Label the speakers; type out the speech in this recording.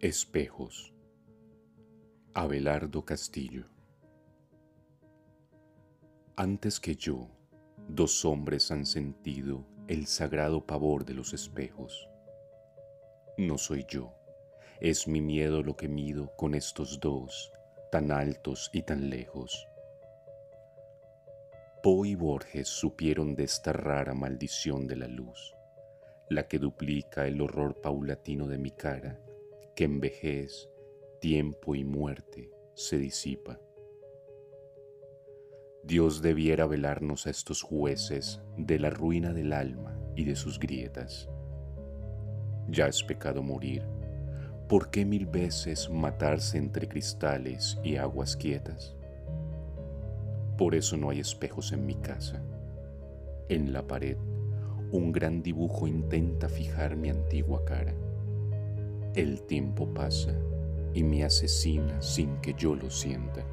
Speaker 1: Espejos. Abelardo Castillo. Antes que yo, dos hombres han sentido el sagrado pavor de los espejos. No soy yo, es mi miedo lo que mido con estos dos, tan altos y tan lejos. Poe y Borges supieron de esta rara maldición de la luz, la que duplica el horror paulatino de mi cara que en vejez, tiempo y muerte se disipa. Dios debiera velarnos a estos jueces de la ruina del alma y de sus grietas. Ya es pecado morir, ¿por qué mil veces matarse entre cristales y aguas quietas? Por eso no hay espejos en mi casa. En la pared, un gran dibujo intenta fijar mi antigua cara el tiempo pasa y me asesina sin que yo lo sienta.